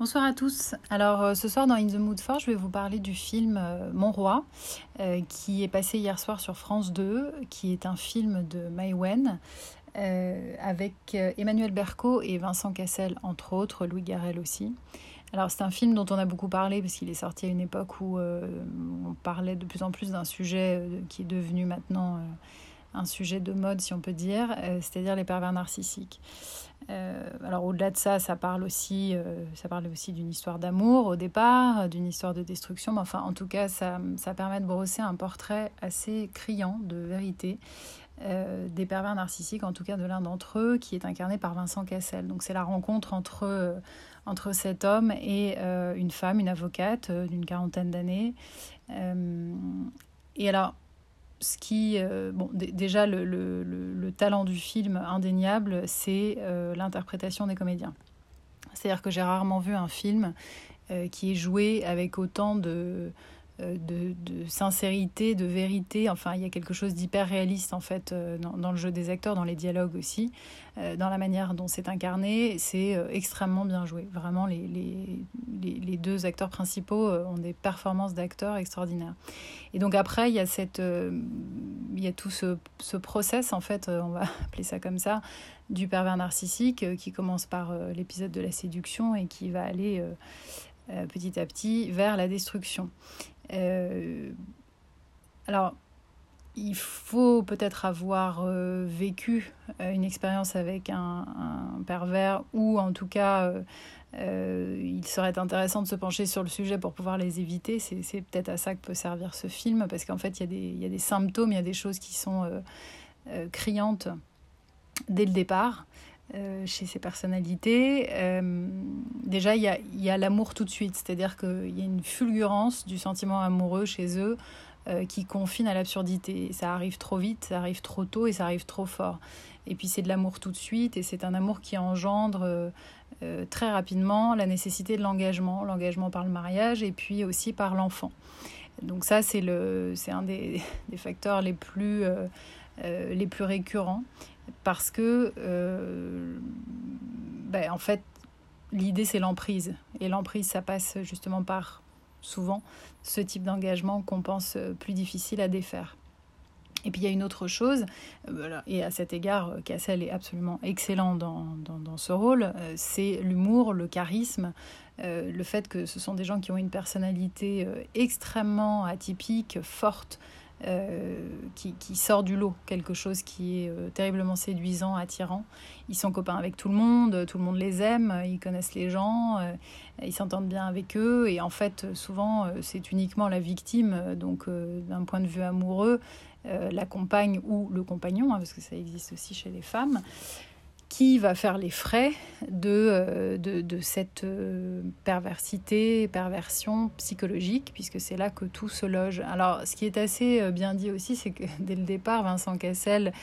Bonsoir à tous. Alors euh, ce soir dans In the Mood for, je vais vous parler du film euh, Mon Roi, euh, qui est passé hier soir sur France 2, qui est un film de Mai Wen, avec Emmanuel Berco et Vincent Cassel entre autres, Louis Garrel aussi. Alors c'est un film dont on a beaucoup parlé parce qu'il est sorti à une époque où on parlait de plus en plus d'un sujet qui est devenu maintenant un sujet de mode, si on peut dire, c'est-à-dire les pervers narcissiques. Euh, alors au-delà de ça, ça parle aussi, euh, ça parle aussi d'une histoire d'amour au départ, d'une histoire de destruction, mais enfin en tout cas ça, ça permet de brosser un portrait assez criant de vérité euh, des pervers narcissiques, en tout cas de l'un d'entre eux, qui est incarné par Vincent Cassel. Donc c'est la rencontre entre, entre cet homme et une femme, une avocate d'une quarantaine d'années. et alors ce qui, euh, bon, déjà le, le, le, talent du film indéniable, c'est euh, l'interprétation des comédiens. C'est-à-dire que j'ai rarement vu un film euh, qui est joué avec autant de, euh, de, sincérité, de vérité. Enfin, il y a quelque chose d'hyper réaliste en fait euh, dans, le jeu des acteurs, dans les dialogues aussi, euh, dans la manière dont c'est incarné. C'est extrêmement bien joué. Vraiment, les, deux acteurs principaux ont des performances d'acteurs extraordinaires. Et donc après, il y a cette, il y a tout ce, ce process en fait, on va appeler ça comme ça, du pervers narcissique qui commence par l'épisode de la séduction et qui va aller petit à petit vers la destruction. Euh, alors, il faut peut-être avoir euh, vécu euh, une expérience avec un, pervers ou en tout cas il serait intéressant de se pencher sur le sujet pour pouvoir les éviter. C'est peut-être à ça que peut servir ce film parce qu'en fait il y, a des, il y, a des symptômes, il y a des choses qui sont criantes dès le départ. Euh, chez ces personnalités. Euh, déjà, il y a, l'amour tout de suite, c'est-à-dire qu'il y a une fulgurance du sentiment amoureux chez eux euh, qui confine à l'absurdité. Ça arrive trop vite, ça arrive trop tôt et ça arrive trop fort. Et puis c'est de l'amour tout de suite et c'est un amour qui engendre très rapidement la nécessité de l'engagement, l'engagement par le mariage et puis aussi par l'enfant. Donc ça, c'est un des, des, facteurs les plus, les plus récurrents parce que, euh, ben, en fait, l'idée c'est l'emprise. Et l'emprise, ça passe justement par souvent ce type d'engagement qu'on pense plus difficile à défaire. Et puis il y a une autre chose, euh, et à cet égard, Cassel est absolument excellent dans, dans, ce rôle, euh, c'est l'humour, le charisme, le fait que ce sont des gens qui ont une personnalité extrêmement atypique, forte, euh, qui, sort du lot, quelque chose qui est euh, terriblement séduisant, attirant. Ils sont copains avec tout le monde, tout le monde les aime, ils connaissent les gens, euh, ils s'entendent bien avec eux, et en fait, souvent, c'est uniquement la victime, donc d'un point de vue amoureux, la compagne ou le compagnon, hein, parce que ça existe aussi chez les femmes, qui va faire les frais de, euh, de, cette euh, perversité, perversion psychologique, puisque c'est là que tout se loge. Alors, ce qui est assez euh, bien dit aussi, c'est que dès le départ, Vincent Cassel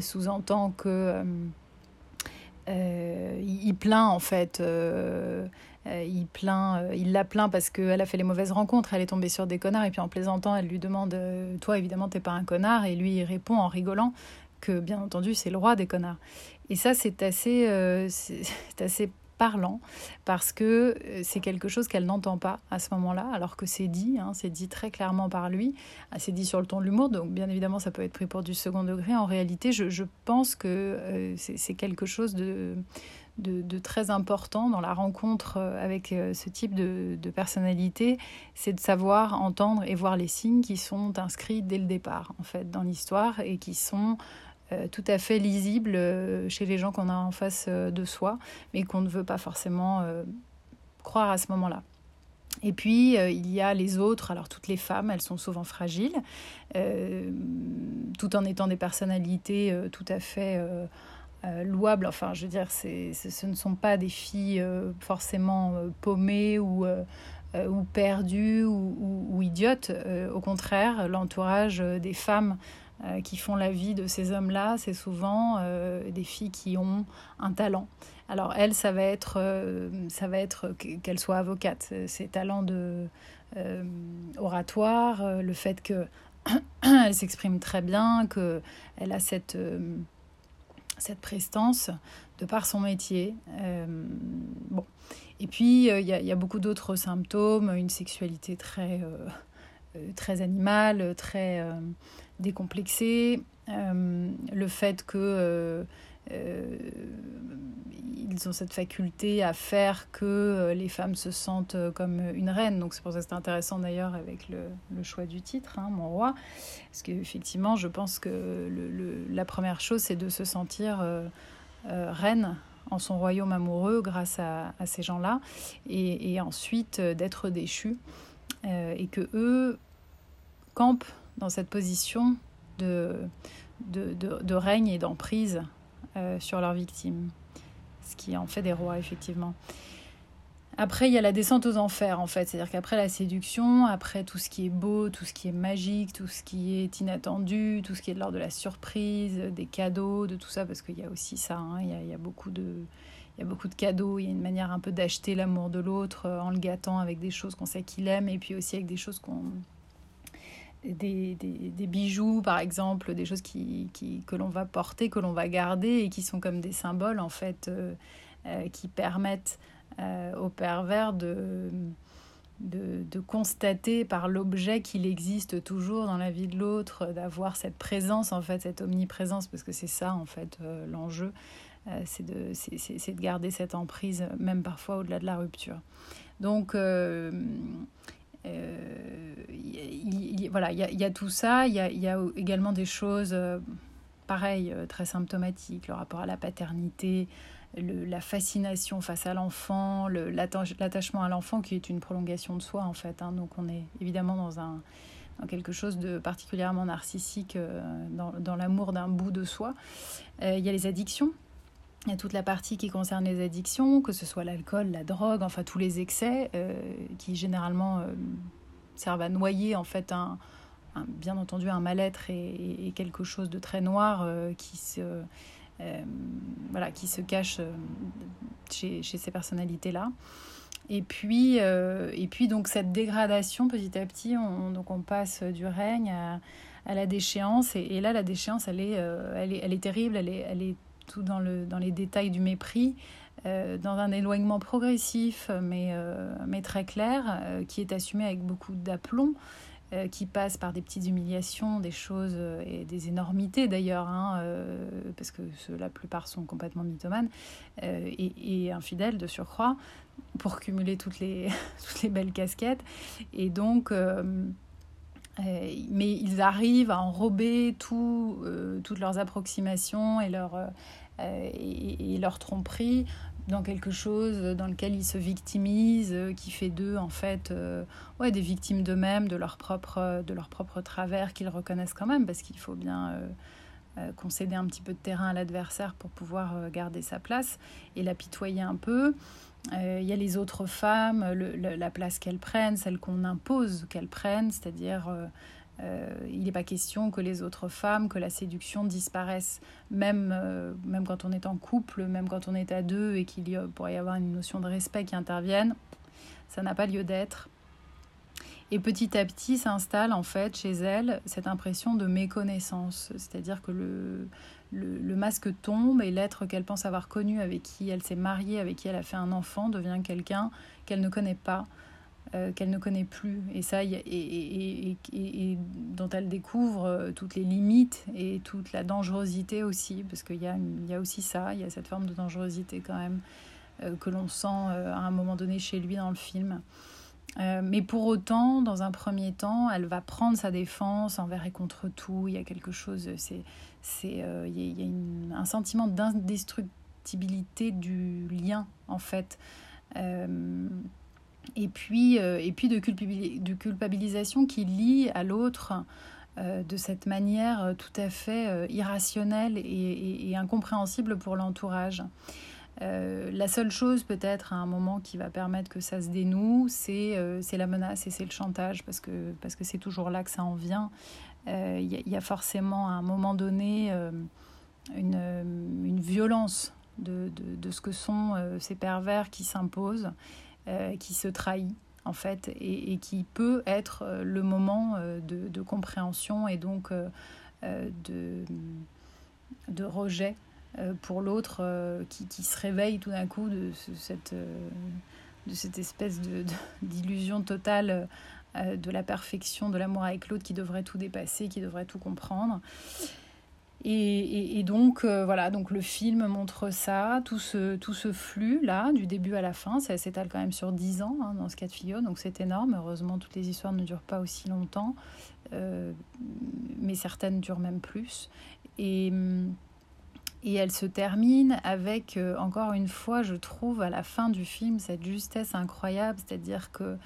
sous-entend que il plaint en fait. il plaint, il la plaint parce qu'elle a fait les mauvaises rencontres, elle est tombée sur des connards, et puis en plaisantant, elle lui demande Toi, évidemment, t'es pas un connard, et lui, il répond en rigolant que, bien entendu, c'est le roi des connards. Et ça, c'est assez, euh, assez parlant parce que euh, c'est quelque chose qu'elle n'entend pas à ce moment-là, alors que c'est dit, hein, c'est dit très clairement par lui, ah, c'est dit sur le ton de l'humour, donc bien évidemment ça peut être pris pour du second degré. En réalité, je, je pense que euh, c'est quelque chose de, de, de, très important dans la rencontre avec ce type de, de personnalité, c'est de savoir entendre et voir les signes qui sont inscrits dès le départ, en fait, dans l'histoire et qui sont euh, tout à fait lisible euh, chez les gens qu'on a en face euh, de soi, mais qu'on ne veut pas forcément croire à ce moment-là. Et puis, il y a les autres, alors toutes les femmes, elles sont souvent fragiles, tout en étant des personnalités tout à fait louables. Enfin, je veux dire, ce ne sont pas des filles forcément paumées ou, ou perdues ou, ou idiotes. au contraire, l'entourage des femmes euh, qui font la vie de ces hommes-là, c'est souvent euh, des filles qui ont un talent. Alors elle, ça va être, euh, être qu'elle soit avocate. Ses talents de oratoire, le fait que elle s'exprime très bien, qu'elle a cette cette prestance de par son métier. bon. Et puis, il y, a beaucoup d'autres symptômes, une sexualité très, très animale, très décomplexée, le fait que euh, ils ont cette faculté à faire que euh, les femmes se sentent euh, comme une reine. Donc c'est pour ça que c'est intéressant d'ailleurs avec le, choix du titre, hein, Mon roi. Parce qu'effectivement, je pense que la première chose, c'est de se sentir euh, euh, reine en son royaume amoureux grâce à, ces gens-là. Et, et, ensuite d'être déchu. Euh, et que eux campent dans cette position de, règne et d'emprise euh, sur leurs victimes, ce qui en fait des rois, effectivement. Après, il y a la descente aux enfers, en fait. C'est-à-dire qu'après la séduction, après tout ce qui est beau, tout ce qui est magique, tout ce qui est inattendu, tout ce qui est de l'ordre de la surprise, des cadeaux, de tout ça, parce qu'il y a aussi ça, hein, il, y a, beaucoup de... Il y a beaucoup de cadeaux, il y a une manière un peu d'acheter l'amour de l'autre en le gâtant avec des choses qu'on sait qu'il aime et puis aussi avec des choses qu'on des, des, des, bijoux, par exemple, des choses qui, qui, que l'on va porter, que l'on va garder et qui sont comme des symboles, en fait, euh, euh, qui permettent euh, au pervers de, de, constater par l'objet qu'il existe toujours dans la vie de l'autre, d'avoir cette présence, en fait, cette omniprésence, parce que c'est ça, en fait, euh, l'enjeu, euh, c'est de, de garder cette emprise, même parfois au-delà de la rupture. Donc, il, il, voilà, il y, a, tout ça. Il y a également des choses, pareilles, euh, très symptomatiques, le rapport à la paternité, le, la fascination face à l'enfant, l'attachement à l'enfant qui est une prolongation de soi en fait. Hein. Donc on est évidemment dans, un, dans quelque chose de particulièrement narcissique, euh, dans, dans l'amour d'un bout de soi. Euh, il y a les addictions. Il y a toute la partie qui concerne les addictions, que ce soit l'alcool, la drogue, enfin tous les excès qui généralement servent à noyer en fait un, bien entendu un mal-être et, quelque chose de très noir euh, qui se euh, voilà qui se cache euh, chez, chez ces personnalités là. Et puis, et puis donc cette dégradation petit à petit, on, donc on passe du règne à, la déchéance. Et, là la déchéance elle est, elle est, elle est terrible, elle est, elle est tout dans, le, dans les détails du mépris, dans un éloignement progressif mais, mais très clair, qui est assumé avec beaucoup d'aplomb, euh, qui passe par des petites humiliations, des choses euh, et des énormités d'ailleurs, hein, euh, parce que la plupart sont complètement mythomanes et, infidèles de surcroît, pour cumuler toutes les, les belles casquettes. Et donc mais ils arrivent à enrober tout, toutes leurs approximations et, leur, euh, et, et leur tromperie dans quelque chose dans lequel ils se victimisent, qui fait d'eux en fait euh, ouais, des victimes d'eux-mêmes, de leur propre, de leur propre travers qu'ils reconnaissent quand même, parce qu'il faut bien euh, euh, concéder un petit peu de terrain à l'adversaire pour pouvoir garder sa place et l'apitoyer un peu. Euh, il y a les autres femmes, la place qu'elles prennent, celle qu'on impose qu'elles prennent, c'est-à-dire euh, il n'est pas question que les autres femmes, que la séduction disparaisse, même, euh, même quand on est en couple, même quand on est à deux et qu'il pourrait y avoir une notion de respect qui intervienne, ça n'a pas lieu d'être. Et petit à petit s'installe en fait chez elle cette impression de méconnaissance, c'est-à-dire que le, le, masque tombe et l'être qu'elle pense avoir connu, avec qui elle s'est mariée, avec qui elle a fait un enfant, devient quelqu'un qu'elle ne connaît pas, euh, qu'elle ne connaît plus. Et ça, et, et, et, et, dont elle découvre euh, toutes les limites et toute la dangerosité aussi, parce qu'il y, y, a aussi ça, il y a cette forme de dangerosité quand même euh, que l'on sent à un moment donné chez lui dans le film. Mais pour autant, dans un premier temps, elle va prendre sa défense envers et contre tout. Il y a quelque chose, c'est, c'est, il y a, y a une, un sentiment d'indestructibilité du lien, en fait. Euh, et puis, euh, et puis de, culpabilis de culpabilisation qui lie à l'autre euh, de cette manière tout à fait irrationnelle et, incompréhensible pour l'entourage. Euh, la seule chose peut-être à un moment qui va permettre que ça se dénoue, c'est euh, la menace et c'est le chantage, parce que c'est parce que toujours là que ça en vient. Il euh, y, a forcément à un moment donné euh, une, une, violence de, de, de, ce que sont euh, ces pervers qui s'imposent, euh, qui se trahit en fait, et, qui peut être le moment de, de compréhension et donc de, de rejet pour l'autre qui, qui, se réveille tout d'un coup de cette de cette espèce d'illusion totale de la perfection de l'amour avec l'autre qui devrait tout dépasser, qui devrait tout comprendre. Et, donc, euh, voilà, donc le film montre ça, tout ce, tout ce flux-là, du début à la fin. Ça s'étale quand même sur 10 ans hein, dans ce cas de figure, donc c'est énorme. Heureusement, toutes les histoires ne durent pas aussi longtemps, euh, mais certaines durent même plus. Et, et elle se termine avec, euh, encore une fois, je trouve, à la fin du film, cette justesse incroyable, c'est-à-dire que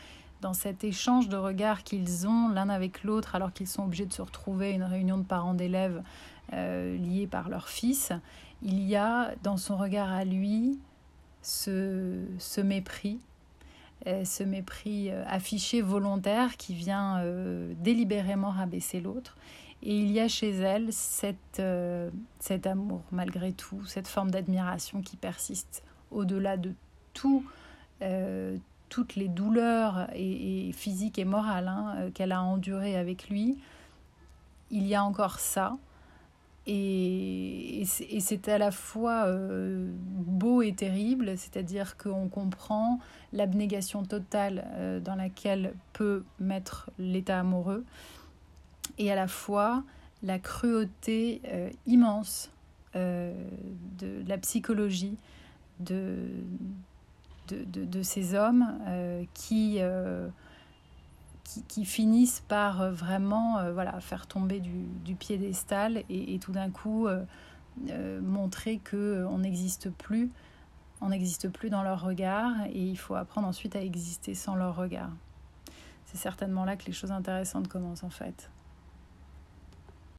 dans cet échange de regards qu'ils ont l'un avec l'autre, alors qu'ils sont obligés de se retrouver à une réunion de parents d'élèves, euh, liés par leur fils, il y a dans son regard à lui ce, ce mépris, euh, ce mépris euh, affiché volontaire qui vient délibérément rabaisser l'autre. Et il y a chez elle cet amour, malgré tout, cette forme d'admiration qui persiste au-delà de tout, toutes les douleurs et, physiques et morales hein, qu'elle a endurées avec lui. Il y a encore ça, et, c'est à la fois euh, beau et terrible, c'est-à-dire qu'on comprend l'abnégation totale euh, dans laquelle peut mettre l'état amoureux, et à la fois la cruauté euh, immense de, la psychologie de, de, de ces hommes qui qui, finissent par euh, vraiment euh, voilà, faire tomber du, piédestal et, et tout d'un coup euh, montrer qu'on n'existe plus, on n'existe plus dans leur regard et il faut apprendre ensuite à exister sans leur regard. C'est certainement là que les choses intéressantes commencent en fait.